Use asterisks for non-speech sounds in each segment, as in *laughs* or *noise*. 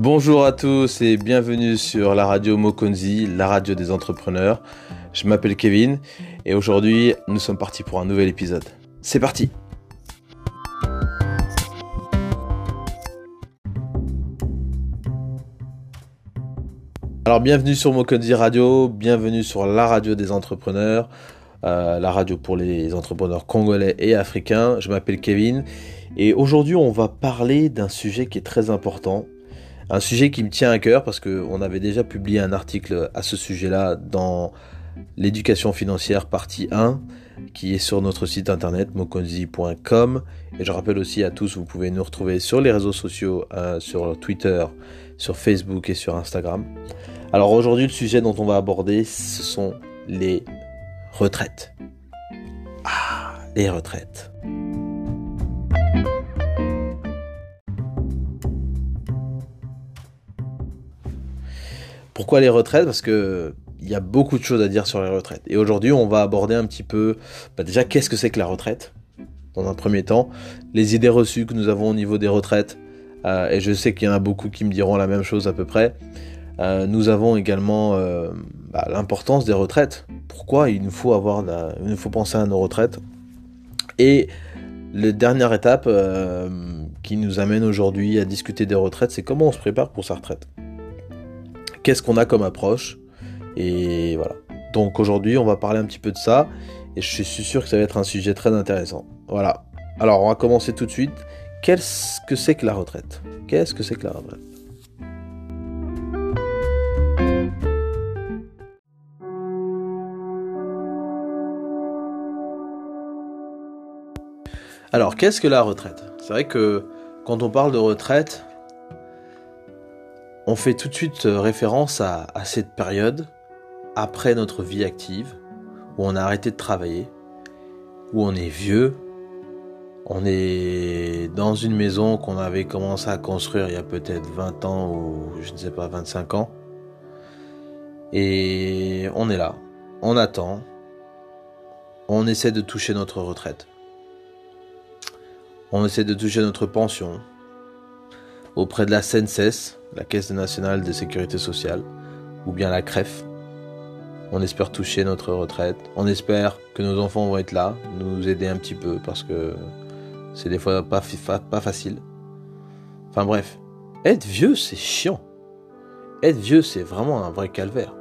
Bonjour à tous et bienvenue sur la radio Mokonzi, la radio des entrepreneurs. Je m'appelle Kevin et aujourd'hui nous sommes partis pour un nouvel épisode. C'est parti Alors bienvenue sur Mokonzi Radio, bienvenue sur la radio des entrepreneurs, euh, la radio pour les entrepreneurs congolais et africains. Je m'appelle Kevin et aujourd'hui on va parler d'un sujet qui est très important un sujet qui me tient à cœur parce qu'on avait déjà publié un article à ce sujet-là dans l'éducation financière partie 1 qui est sur notre site internet mokonzi.com et je rappelle aussi à tous vous pouvez nous retrouver sur les réseaux sociaux euh, sur Twitter, sur Facebook et sur Instagram. Alors aujourd'hui le sujet dont on va aborder ce sont les retraites. Ah, les retraites. Pourquoi les retraites? Parce que il y a beaucoup de choses à dire sur les retraites. Et aujourd'hui, on va aborder un petit peu, bah, déjà, qu'est-ce que c'est que la retraite? Dans un premier temps, les idées reçues que nous avons au niveau des retraites. Euh, et je sais qu'il y en a beaucoup qui me diront la même chose à peu près. Euh, nous avons également euh, bah, l'importance des retraites. Pourquoi il nous faut avoir, il nous faut penser à nos retraites? Et la dernière étape qui nous amène aujourd'hui à discuter des retraites, c'est comment on se prépare pour sa retraite qu'est-ce qu'on a comme approche. Et voilà. Donc aujourd'hui, on va parler un petit peu de ça. Et je suis sûr que ça va être un sujet très intéressant. Voilà. Alors, on va commencer tout de suite. Qu'est-ce que c'est que la retraite? Qu'est-ce que c'est que la retraite? Alors, qu'est-ce que la retraite? C'est vrai que quand on parle de retraite, on fait tout de suite euh, référence à, cette période après notre vie active, où on a arrêté de travailler, où on est vieux, on est dans une maison qu'on avait commencé à construire il y a peut-être 20 ans ou je ne sais pas 25 ans. Et on est là, on attend, on essaie de toucher notre retraite. On essaie de toucher notre pension auprès de la CNSS, la Caisse nationale de sécurité sociale, ou bien la CREF. On espère toucher notre retraite. On espère que nos enfants vont être là, nous aider un petit peu, parce que c'est des fois pas, facile. Enfin bref, être vieux, c'est chiant. Être vieux, c'est vraiment un vrai calvaire.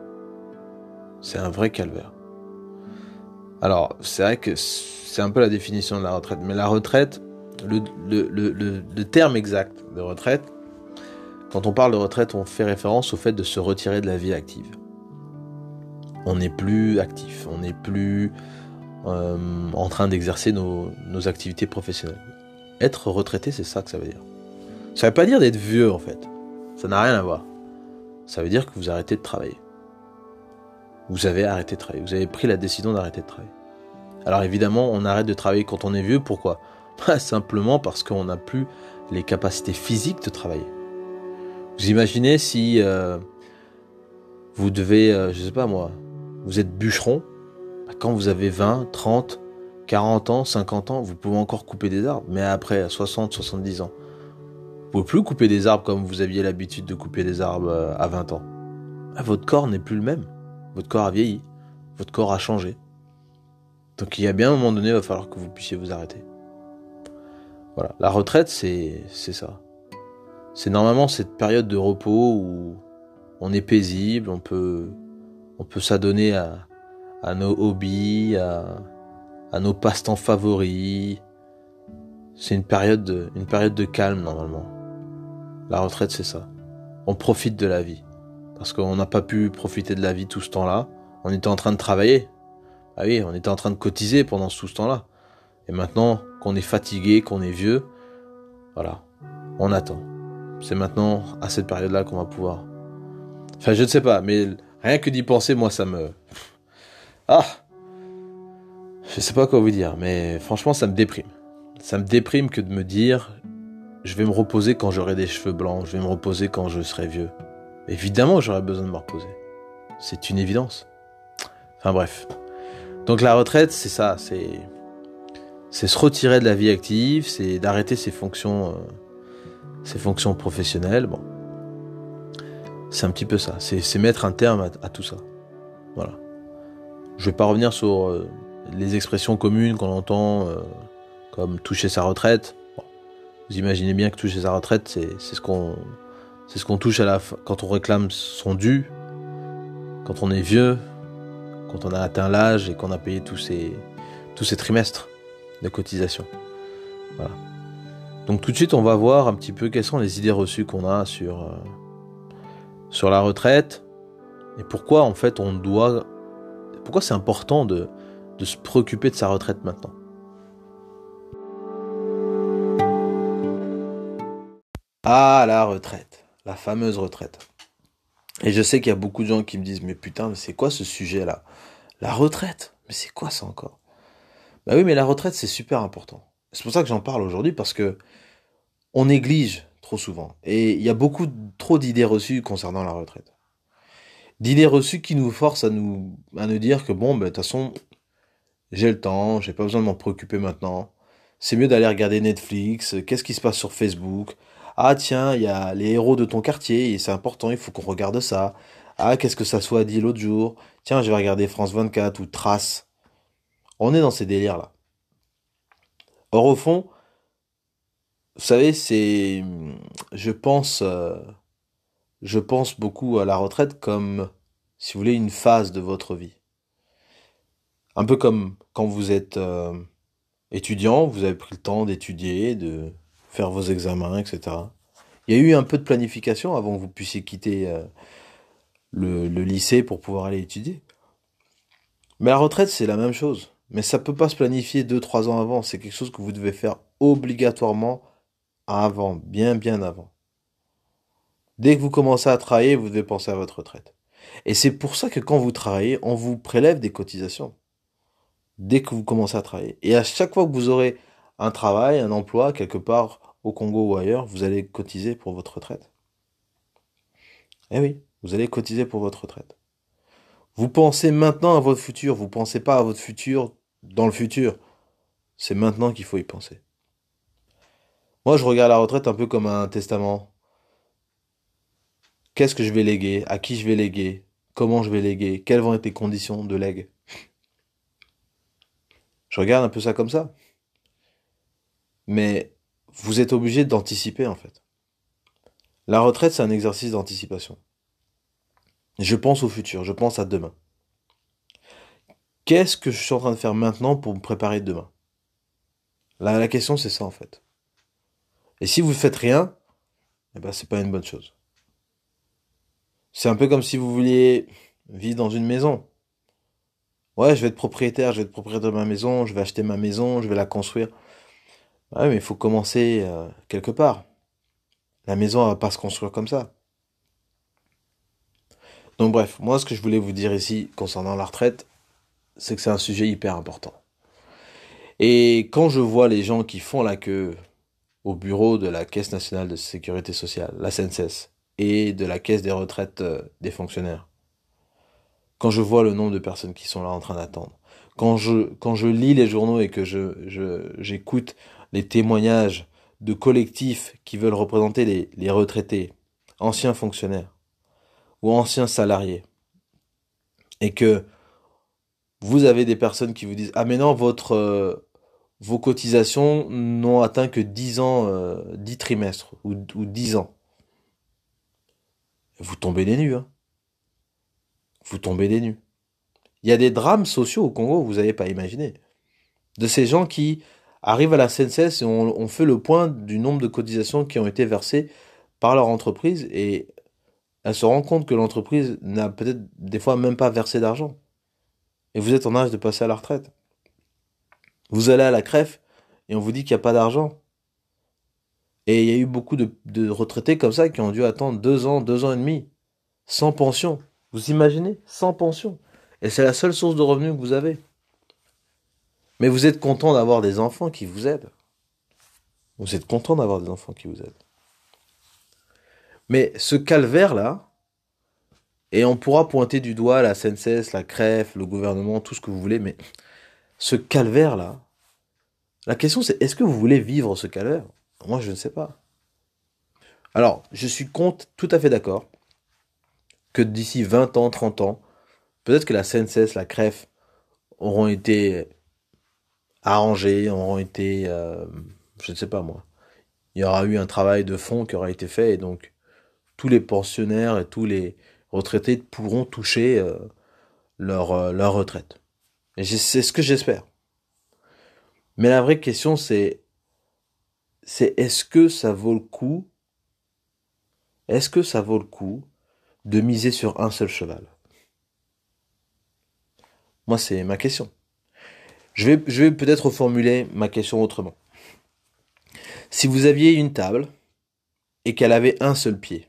C'est un vrai calvaire. Alors, c'est vrai que c'est un peu la définition de la retraite. Mais la retraite, le terme exact de retraite, quand on parle de retraite, on fait référence au fait de se retirer de la vie active. On n'est plus actif, on n'est plus euh, en train d'exercer nos, activités professionnelles. Être retraité, c'est ça que ça veut dire. Ça ne veut pas dire d'être vieux en fait. Ça n'a rien à voir. Ça veut dire que vous arrêtez de travailler. Vous avez arrêté de travailler. Vous avez pris la décision d'arrêter de travailler. Alors évidemment, on arrête de travailler quand on est vieux. Pourquoi? *laughs* Simplement parce qu'on n'a plus les capacités physiques de travailler. Vous imaginez si euh, vous devez, euh, je sais pas moi, vous êtes bûcheron, bah, quand vous avez 20, 30, 40 ans, 50 ans, vous pouvez encore couper des arbres, mais après 60, 70 ans, vous pouvez plus couper des arbres comme vous aviez l'habitude de couper des arbres euh, à 20 ans. Ah, votre corps n'est plus le même. Votre corps a vieilli. Votre corps a changé. Donc il y a bien un moment donné, il va falloir que vous puissiez vous arrêter. Voilà. La retraite, c'est ça c'est normalement cette période de repos où on est paisible, on peut, on peut s'adonner à, nos hobbies, à, à nos passe-temps favoris. C'est une période de, une période de calme normalement. La retraite, c'est ça. On profite de la vie. Parce qu'on n'a pas pu profiter de la vie tout ce temps-là. On était en train de travailler. Ah oui, on était en train de cotiser pendant tout ce temps-là. Et maintenant qu'on est fatigué, qu'on est vieux, voilà, on attend c'est maintenant à cette période-là qu'on va pouvoir. Enfin, je ne sais pas, mais rien que d'y penser, moi, ça me. Ah Je sais pas quoi vous dire, mais franchement, ça me déprime. Ça me déprime que de me dire je vais me reposer quand j'aurai des cheveux blancs, je vais me reposer quand je serai vieux. Évidemment, j'aurai besoin de me reposer. C'est une évidence. Enfin bref. Donc la retraite, c'est ça, c'est c'est se retirer de la vie active, c'est d'arrêter ses fonctions euh, ses fonctions professionnelles. Bon. C'est un petit peu ça. C'est mettre un terme à, tout ça. Voilà. Je vais pas revenir sur euh, les expressions communes qu'on entend, euh, comme toucher sa retraite. Vous imaginez bien que toucher sa retraite, c'est ce qu'on touche à la quand on réclame son dû, quand on est vieux, quand on a atteint l'âge et qu'on a payé tous ces tous ces trimestres de cotisation. Voilà. Donc tout de suite, on va voir un petit peu quelles sont les idées reçues qu'on a sur, euh, sur la retraite et pourquoi en fait on doit... Pourquoi c'est important de, de se préoccuper de sa retraite maintenant. Ah, la retraite, la fameuse retraite. Et je sais qu'il y a beaucoup de gens qui me disent, mais putain, mais c'est quoi ce sujet-là? La retraite? Mais c'est quoi ça encore? Bah oui, mais la retraite, c'est super important. C'est pour ça que j'en parle aujourd'hui, parce que on néglige trop souvent. Et il y a beaucoup trop d'idées reçues concernant la retraite. D'idées reçues qui nous forcent à nous, à nous dire que bon, ben, de toute façon, j'ai le temps, j'ai pas besoin de m'en préoccuper maintenant. C'est mieux d'aller regarder Netflix, qu'est-ce qui se passe sur Facebook? Ah tiens, il y a les héros de ton quartier, et c'est important, il faut qu'on regarde ça. Ah, qu'est-ce que ça soit dit l'autre jour? Tiens, je vais regarder France 24 ou Trace. On est dans ces délires-là. Or, au fond, vous savez, c'est, je pense, euh, je pense beaucoup à la retraite comme, si vous voulez, une phase de votre vie. Un peu comme quand vous êtes euh, étudiant, vous avez pris le temps d'étudier, de faire vos examens, etc. Il y a eu un peu de planification avant que vous puissiez quitter euh, le, le lycée pour pouvoir aller étudier. Mais la retraite, c'est la même chose. Mais ça peut pas se planifier deux, trois ans avant. C'est quelque chose que vous devez faire obligatoirement avant, bien, bien avant. Dès que vous commencez à travailler, vous devez penser à votre retraite. Et c'est pour ça que quand vous travaillez, on vous prélève des cotisations. Dès que vous commencez à travailler. Et à chaque fois que vous aurez un travail, un emploi, quelque part au Congo ou ailleurs, vous allez cotiser pour votre retraite. Eh oui, vous allez cotiser pour votre retraite. Vous pensez maintenant à votre futur, vous pensez pas à votre futur dans le futur. C'est maintenant qu'il faut y penser. Moi, je regarde la retraite un peu comme un testament. Qu'est-ce que je vais léguer? À qui je vais léguer? Comment je vais léguer? Quelles vont être les conditions de legs Je regarde un peu ça comme ça. Mais vous êtes obligé d'anticiper en fait. La retraite, c'est un exercice d'anticipation. Je pense au futur, je pense à demain. Qu'est-ce que je suis en train de faire maintenant pour me préparer demain? La, question, c'est ça en fait. Et si vous faites rien, eh ben, pas une bonne chose. C'est un peu comme si vous vouliez vivre dans une maison. Ouais, je vais être propriétaire, je vais être propriétaire de ma maison, je vais acheter ma maison, je vais la construire. Ouais, mais il faut commencer euh, quelque part. La maison, elle va pas se construire comme ça. Donc bref, moi ce que je voulais vous dire ici concernant la retraite, c'est que c'est un sujet hyper important. Et quand je vois les gens qui font la queue au bureau de la Caisse nationale de sécurité sociale, la SNCS, et de la Caisse des retraites euh, des fonctionnaires. Quand je vois le nombre de personnes qui sont là en train d'attendre, quand je, lis les journaux et que je, j'écoute les témoignages de collectifs qui veulent représenter les retraités, anciens fonctionnaires ou anciens salariés, et que vous avez des personnes qui vous disent ah mais non votre euh, vos cotisations n'ont atteint que 10 ans, euh, 10 trimestres ou, ou 10 ans. Vous tombez des nues. Hein. Vous tombez des nues. Il y a des drames sociaux au Congo, vous n'avez pas imaginé. De ces gens qui arrivent à la CNCS et on, fait le point du nombre de cotisations qui ont été versées par leur entreprise et elle se rend compte que l'entreprise n'a peut-être des fois même pas versé d'argent. Et vous êtes en âge de passer à la retraite. Vous allez à la crève et on vous dit qu'il n'y a pas d'argent. Et il y a eu beaucoup de, retraités comme ça qui ont dû attendre deux ans, deux ans et demi, sans pension. Vous imaginez? Sans pension. Et c'est la seule source de revenus que vous avez. Mais vous êtes content d'avoir des enfants qui vous aident. Vous êtes content d'avoir des enfants qui vous aident. Mais ce calvaire-là, et on pourra pointer du doigt la CNCS, la CREF, le gouvernement, tout ce que vous voulez, mais ce calvaire-là, la question c'est est-ce que vous voulez vivre ce calvaire? Moi, je ne sais pas. Alors, je suis tout à fait d'accord que d'ici 20 ans, 30 ans, peut-être que la CNCS, la CREF, auront été arrangés, auront été, euh, je ne sais pas moi, il y aura eu un travail de fond qui aura été fait et donc tous les pensionnaires et tous les retraités pourront toucher euh, leur, euh, leur retraite. Et c'est ce que j'espère. Mais la vraie question c'est c'est est-ce que ça vaut le coup Est-ce que ça vaut le coup de miser sur un seul cheval? Moi c'est ma question. Je vais, je vais peut-être reformuler ma question autrement. Si vous aviez une table et qu'elle avait un seul pied,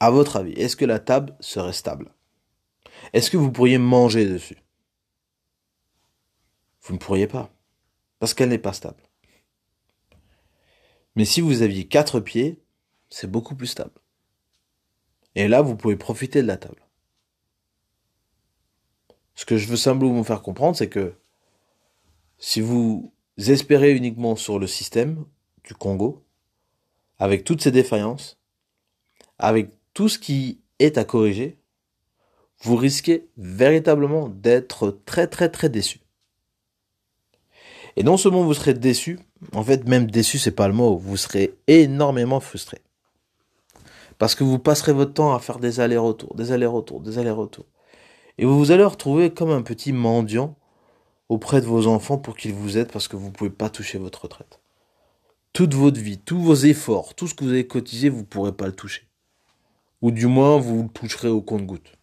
à votre avis, est-ce que la table serait stable? Est-ce que vous pourriez manger dessus? Vous ne pourriez pas, parce qu'elle n'est pas stable. Mais si vous aviez quatre pieds, c'est beaucoup plus stable. Et là, vous pouvez profiter de la table. Ce que je veux simplement vous faire comprendre, c'est que si vous espérez uniquement sur le système du Congo, avec toutes ses défaillances, avec tout ce qui est à corriger, vous risquez véritablement d'être très très très déçu. Et non seulement vous serez déçu, en fait même déçu c'est pas le mot, vous serez énormément frustré. Parce que vous passerez votre temps à faire des allers-retours, des allers-retours, des allers-retours. Et vous vous allez retrouver comme un petit mendiant auprès de vos enfants pour qu'ils vous aident parce que vous ne pouvez pas toucher votre retraite. Toute votre vie, tous vos efforts, tout ce que vous avez cotisé, vous ne pourrez pas le toucher. Ou du moins, vous le toucherez au compte-goutte.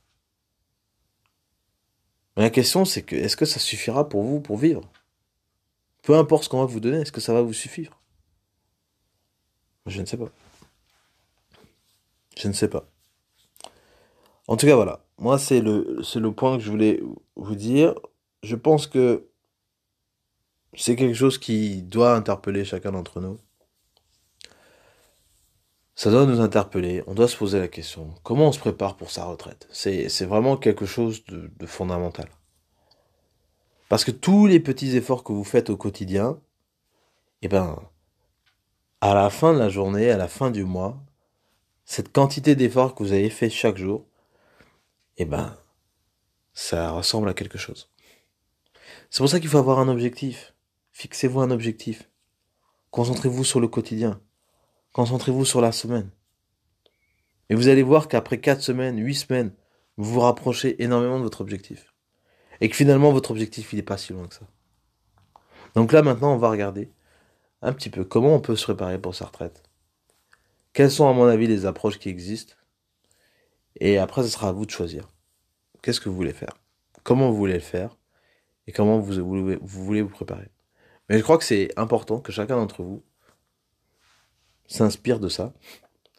Mais la question, c'est que, est-ce que ça suffira pour vous pour vivre? Peu importe ce qu'on va vous donner, est-ce que ça va vous suffire? Je ne sais pas. Je ne sais pas. En tout cas, voilà. Moi, c'est le, c'est le point que je voulais vous dire. Je pense que c'est quelque chose qui doit interpeller chacun d'entre nous. Ça doit nous interpeller. On doit se poser la question. Comment on se prépare pour sa retraite? C'est, vraiment quelque chose de, de fondamental. Parce que tous les petits efforts que vous faites au quotidien, eh ben, à la fin de la journée, à la fin du mois, cette quantité d'efforts que vous avez fait chaque jour, eh ben, ça ressemble à quelque chose. C'est pour ça qu'il faut avoir un objectif. Fixez-vous un objectif. Concentrez-vous sur le quotidien. Concentrez-vous sur la semaine. Et vous allez voir qu'après 4 semaines, 8 semaines, vous vous rapprochez énormément de votre objectif. Et que finalement, votre objectif, il n'est pas si loin que ça. Donc là, maintenant, on va regarder un petit peu comment on peut se préparer pour sa retraite. Quelles sont, à mon avis, les approches qui existent? Et après, ce sera à vous de choisir. Qu'est-ce que vous voulez faire? Comment vous voulez le faire? Et comment vous, vous voulez vous préparer? Mais je crois que c'est important que chacun d'entre vous s'inspire de ça,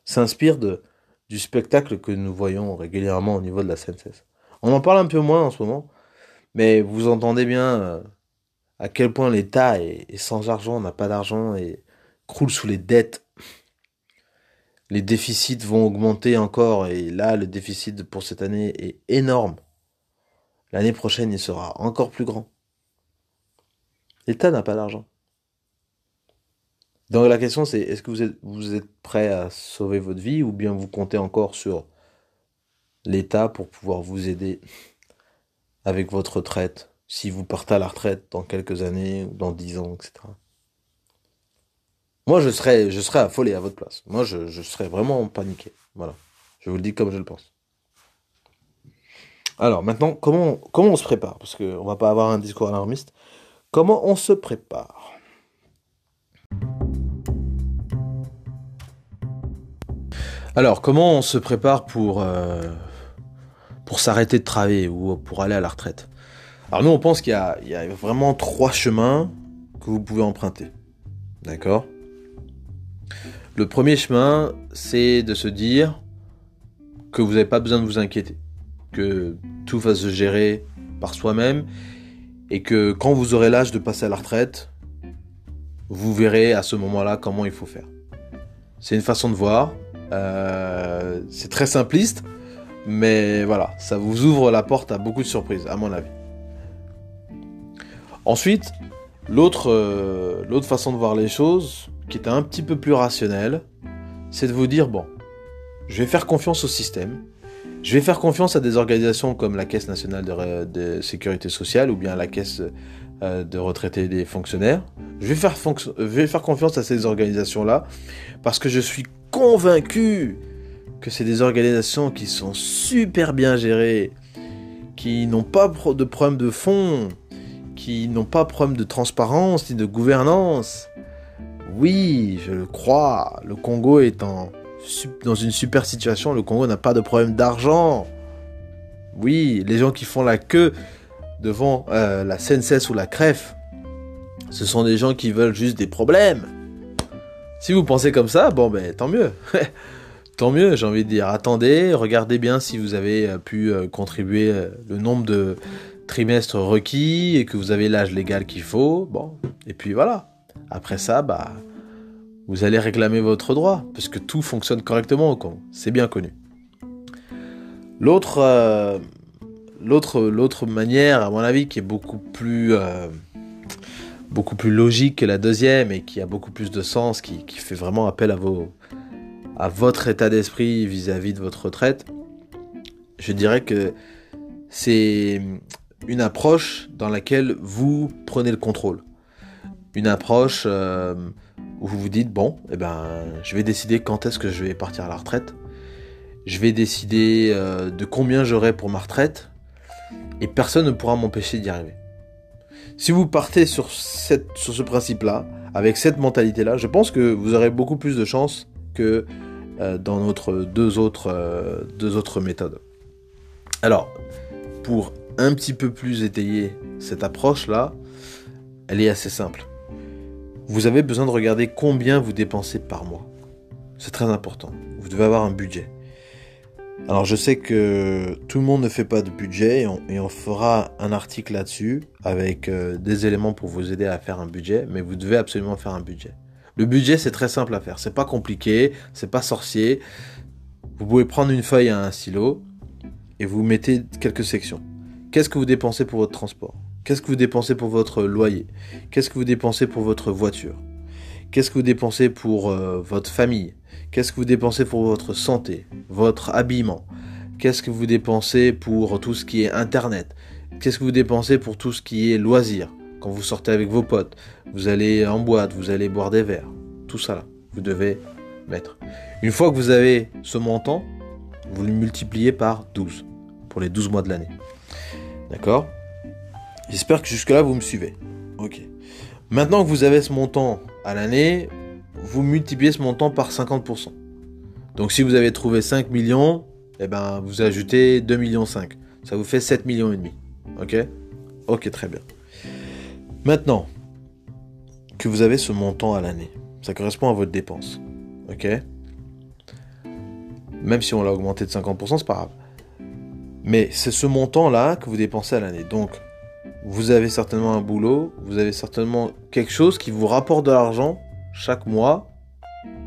s'inspire de, du spectacle que nous voyons régulièrement au niveau de la CNCS. On en parle un peu moins en ce moment, mais vous entendez bien euh, à quel point l'État est, est, sans argent, n'a pas d'argent et croule sous les dettes les déficits vont augmenter encore et là le déficit pour cette année est énorme. L'année prochaine il sera encore plus grand. L'État n'a pas d'argent. Donc la question c'est est-ce que vous êtes, prêt à sauver votre vie ou bien vous comptez encore sur l'État pour pouvoir vous aider avec votre retraite si vous partez à la retraite dans quelques années ou dans dix ans, etc. Moi, je serais, je serais affolé à votre place. Moi, je, serais vraiment paniqué. Voilà. Je vous le dis comme je le pense. Alors, maintenant, comment, comment on se prépare? Parce qu'on va pas avoir un discours alarmiste. Comment on se prépare? Alors, comment on se prépare pour, euh, pour s'arrêter de travailler ou pour aller à la retraite? Alors, nous, on pense qu'il y, y a vraiment trois chemins que vous pouvez emprunter. D'accord? Le premier chemin, c'est de se dire que vous n'avez pas besoin de vous inquiéter, que tout va se gérer par soi-même et que quand vous aurez l'âge de passer à la retraite, vous verrez à ce moment-là comment il faut faire. C'est une façon de voir, euh, c'est très simpliste, mais voilà, ça vous ouvre la porte à beaucoup de surprises, à mon avis. Ensuite, l'autre euh, l'autre façon de voir les choses, qui est un petit peu plus rationnel, c'est de vous dire, bon, je vais faire confiance au système, Je vais faire confiance à des organisations comme la Caisse nationale de, sécurité sociale ou bien la Caisse euh, de retraités des fonctionnaires. Je vais faire, je vais faire confiance à ces organisations-là parce que je suis convaincu que c'est des organisations qui sont super bien gérées, qui n'ont pas de problème de fond, qui n'ont pas de problème de transparence ni de gouvernance. Oui, je le crois, le Congo est dans une super situation, le Congo n'a pas de problème d'argent. Oui, les gens qui font la queue devant euh, la CNCS ou la CREF, ce sont des gens qui veulent juste des problèmes. Si vous pensez comme ça, bon ben tant mieux. *laughs* tant mieux, j'ai envie de dire. Attendez, regardez bien si vous avez euh, pu euh, contribuer le nombre de trimestres requis et que vous avez l'âge légal qu'il faut. Bon, et puis voilà. Après ça, bah, vous allez réclamer votre droit, parce que tout fonctionne correctement au Congo. C'est bien connu. L'autre, euh, l'autre, l'autre manière, à mon avis, qui est beaucoup plus, euh, beaucoup plus logique que la deuxième et qui a beaucoup plus de sens, qui, fait vraiment appel à votre état d'esprit vis-à-vis de votre retraite, je dirais que c'est une approche dans laquelle vous prenez le contrôle une approche euh, où vous vous dites bon, eh ben, je vais décider quand est-ce que je vais partir à la retraite. Je vais décider euh, de combien j'aurai pour ma retraite et personne ne pourra m'empêcher d'y arriver. Si vous partez sur, ce principe-là, avec cette mentalité-là, je pense que vous aurez beaucoup plus de chances que euh, dans notre deux autres, deux autres méthodes. Alors, pour un petit peu plus étayer cette approche-là, elle est assez simple vous avez besoin de regarder combien vous dépensez par mois. C'est très important. Vous devez avoir un budget. Alors je sais que tout le monde ne fait pas de budget et on, fera un article là-dessus avec euh, des éléments pour vous aider à faire un budget, mais vous devez absolument faire un budget. Le budget c'est très simple à faire, c'est pas compliqué, c'est pas sorcier. Vous pouvez prendre une feuille à un stylo et vous mettez quelques sections. Qu'est-ce que vous dépensez pour votre transport? Qu'est-ce que vous dépensez pour votre loyer? Qu'est-ce que vous dépensez pour votre voiture? Qu'est-ce que vous dépensez pour euh, votre famille? Qu'est-ce que vous dépensez pour votre santé, votre habillement? Qu'est-ce que vous dépensez pour tout ce qui est internet? Qu'est-ce que vous dépensez pour tout ce qui est loisir Quand vous sortez avec vos potes, vous allez en boîte, vous allez boire des verres. Tout ça là, vous devez mettre. Une fois que vous avez ce montant, vous le multipliez par 12 pour les 12 mois de l'année. D'accord? J'espère que jusque-là, vous me suivez. Ok. Maintenant que vous avez ce montant à l'année, vous multipliez ce montant par 50%. Donc si vous avez trouvé 5 millions, eh ben, vous ajoutez 2 millions 5. Ça vous fait 7 millions et demi. Ok? Ok, très bien. Maintenant que vous avez ce montant à l'année, ça correspond à votre dépense. Ok? Même si on l'a augmenté de 50%, c'est pas grave. Mais c'est ce montant-là que vous dépensez à l'année. Donc, vous avez certainement un boulot, vous avez certainement quelque chose qui vous rapporte de l'argent chaque mois,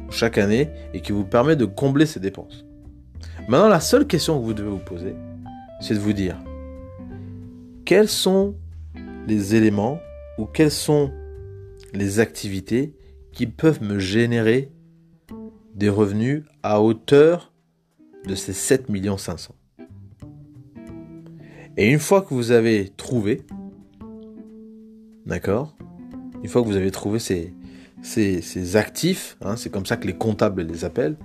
chaque année, et qui vous permet de combler ces dépenses. Maintenant, la seule question que vous devez vous poser, c'est de vous dire, quels sont les éléments ou quelles sont les activités qui peuvent me générer des revenus à hauteur de ces 7 500 Et une fois que vous avez trouvé, D'accord? Une fois que vous avez trouvé ces, ces, actifs, hein, c'est comme ça que les comptables les appellent,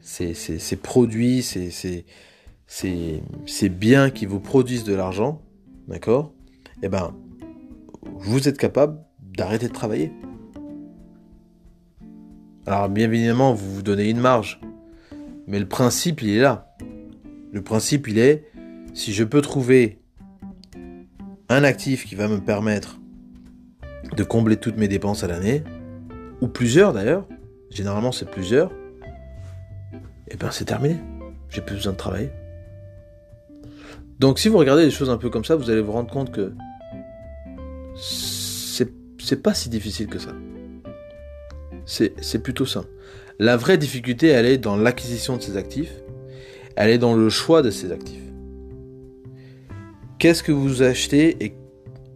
ces, ces produits, ces, biens qui vous produisent de l'argent, d'accord? Eh ben, vous êtes capable d'arrêter de travailler. Alors bien évidemment, vous vous donnez une marge, mais le principe, il est là. Le principe, il est, si je peux trouver un actif qui va me permettre de combler toutes mes dépenses à l'année, ou plusieurs d'ailleurs, généralement c'est plusieurs, et eh bien c'est terminé. J'ai plus besoin de travailler. Donc si vous regardez les choses un peu comme ça, vous allez vous rendre compte que c'est pas si difficile que ça. C'est plutôt simple. La vraie difficulté, elle est dans l'acquisition de ces actifs, elle est dans le choix de ces actifs. Qu'est-ce que vous achetez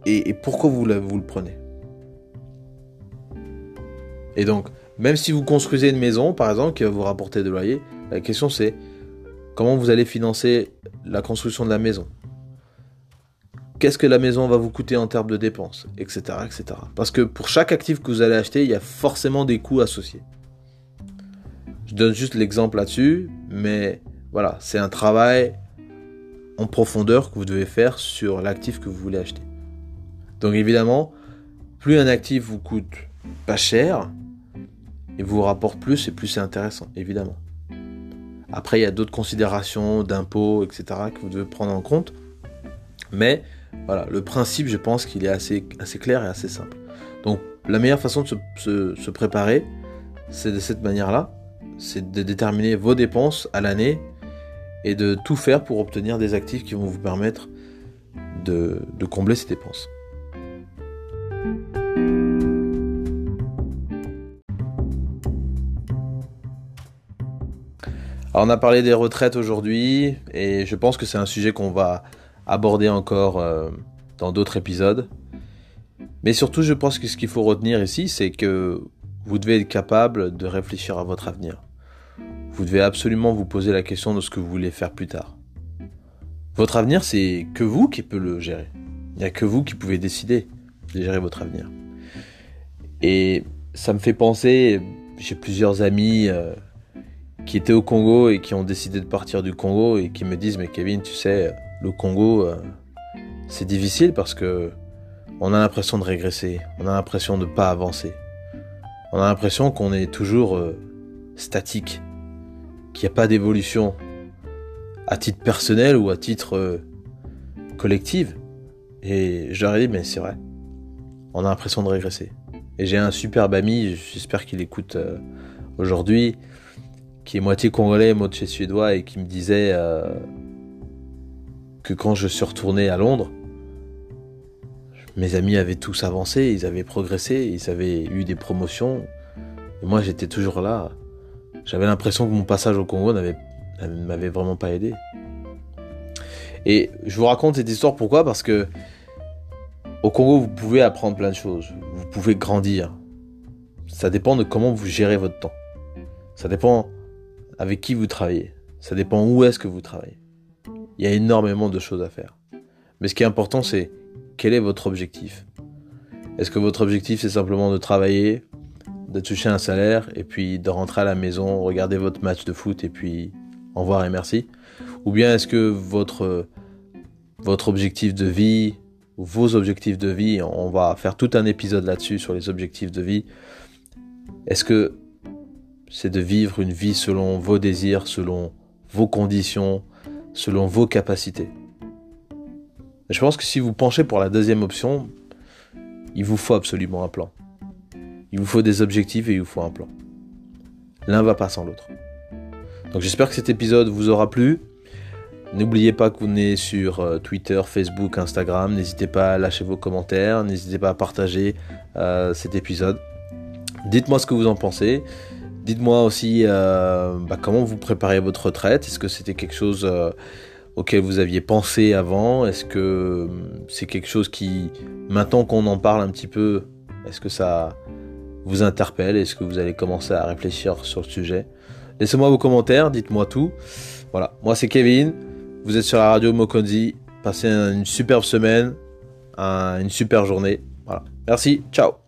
et, et, pourquoi vous, vous le prenez? Et donc, même si vous construisez une maison, par exemple, qui va vous rapporter de loyer, la question c'est Comment vous allez financer la construction de la maison? Qu'est-ce que la maison va vous coûter en termes de dépenses Etc. etc. Parce que pour chaque actif que vous allez acheter, il y a forcément des coûts associés. Je donne juste l'exemple là-dessus, mais voilà, c'est un travail en profondeur que vous devez faire sur l'actif que vous voulez acheter. Donc évidemment, plus un actif vous coûte pas cher et vous rapporte plus et plus c'est intéressant, évidemment. Après, il y a d'autres considérations d'impôts, etc. que vous devez prendre en compte. Mais voilà, le principe, je pense qu'il est assez, clair et assez simple. Donc la meilleure façon de se préparer, c'est de cette manière-là. C'est de déterminer vos dépenses à l'année et de tout faire pour obtenir des actifs qui vont vous permettre de, combler ces dépenses. On a parlé des retraites aujourd'hui et je pense que c'est un sujet qu'on va aborder encore euh, dans d'autres épisodes. Mais surtout je pense que ce qu'il faut retenir ici c'est que vous devez être capable de réfléchir à votre avenir vous devez absolument vous poser la question de ce que vous voulez faire plus tard. Votre avenir, c'est que vous qui pouvez le gérer. Il n'y a que vous qui pouvez décider de gérer votre avenir. Et ça me fait penser, j'ai plusieurs amis euh, qui étaient au Congo et qui ont décidé de partir du Congo et qui me disent mais Kevin, tu sais, le Congo, euh, c'est difficile parce que on a l'impression de régresser, on a l'impression de ne pas avancer, on a l'impression qu'on est toujours euh, statique qu'il n'y a pas d'évolution à titre personnel ou à titre euh, collectif. Et j'aurais dit, mais c'est vrai, on a l'impression de régresser. Et j'ai un superbe ami, j'espère qu'il écoute euh, aujourd'hui, qui est moitié congolais, moitié suédois, et qui me disait euh, que quand je suis retourné à Londres, mes amis avaient tous avancé, ils avaient progressé, ils avaient eu des promotions, et moi j'étais toujours là, j'avais l'impression que mon passage au Congo n'avait m'avait vraiment pas aidé. Et je vous raconte cette histoire pourquoi? Parce que au Congo, vous pouvez apprendre plein de choses. Vous pouvez grandir. Ça dépend de comment vous gérez votre temps. Ça dépend avec qui vous travaillez. Ça dépend où est-ce que vous travaillez. Il y a énormément de choses à faire. Mais ce qui est important, c'est quel est votre objectif Est-ce que votre objectif, c'est simplement de travailler, de toucher un salaire et puis de rentrer à la maison, regarder votre match de foot et puis au revoir et merci? Ou bien est-ce que votre, votre objectif de vie, vos objectifs de vie, on va faire tout un épisode là-dessus sur les objectifs de vie, est-ce que c'est de vivre une vie selon vos désirs, selon vos conditions, selon vos capacités Je pense que si vous penchez pour la deuxième option, il vous faut absolument un plan. Il vous faut des objectifs et il vous faut un plan. L'un va pas sans l'autre. Donc j'espère que cet épisode vous aura plu. N'oubliez pas que vous venez sur euh, Twitter, Facebook, Instagram. N'hésitez pas à lâcher vos commentaires. N'hésitez pas à partager euh, cet épisode. Dites-moi ce que vous en pensez. Dites-moi aussi euh, bah, comment vous préparez votre retraite? Est-ce que c'était quelque chose auquel vous aviez pensé avant? Est-ce que c'est quelque chose qui, maintenant qu'on en parle un petit peu, est-ce que ça, vous interpelle? Est-ce que vous allez commencer à réfléchir sur le sujet? Laissez-moi vos commentaires, dites-moi tout. Voilà, moi c'est Kevin, vous êtes sur la radio Mokonzi. Passez une superbe semaine, une super journée. Voilà, merci, ciao